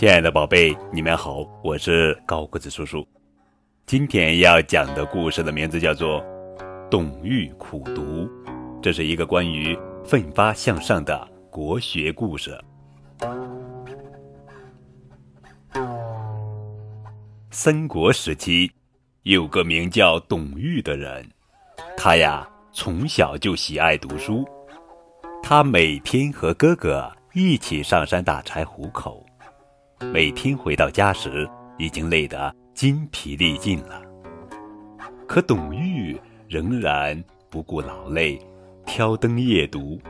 亲爱的宝贝，你们好，我是高个子叔叔。今天要讲的故事的名字叫做《董玉苦读》，这是一个关于奋发向上的国学故事。三国时期，有个名叫董玉的人，他呀从小就喜爱读书，他每天和哥哥一起上山打柴糊口。每天回到家时，已经累得筋疲力尽了。可董玉仍然不顾劳累，挑灯夜读。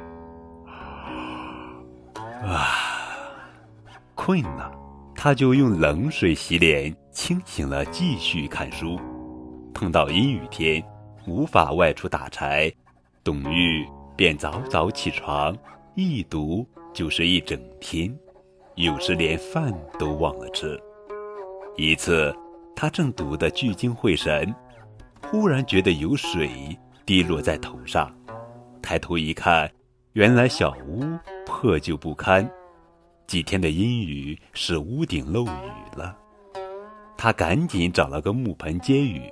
啊，困了，他就用冷水洗脸，清醒了继续看书。碰到阴雨天，无法外出打柴，董玉便早早起床，一读就是一整天。有时连饭都忘了吃。一次，他正读得聚精会神，忽然觉得有水滴落在头上，抬头一看，原来小屋破旧不堪，几天的阴雨使屋顶漏雨了。他赶紧找了个木盆接雨，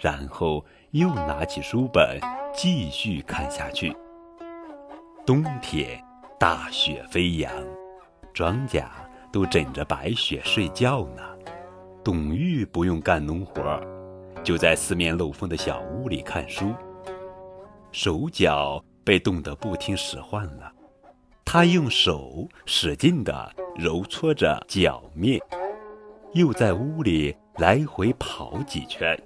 然后又拿起书本继续看下去。冬天，大雪飞扬。庄稼都枕着白雪睡觉呢，董玉不用干农活，就在四面漏风的小屋里看书。手脚被冻得不听使唤了，他用手使劲地揉搓着脚面，又在屋里来回跑几圈。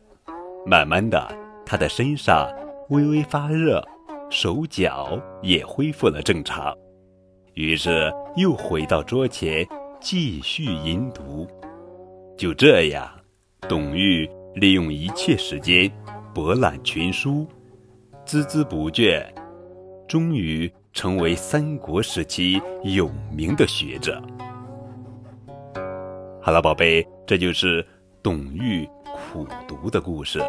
慢慢的，他的身上微微发热，手脚也恢复了正常。于是又回到桌前继续吟读。就这样，董玉利用一切时间博览群书，孜孜不倦，终于成为三国时期有名的学者。好了，宝贝，这就是董玉苦读的故事。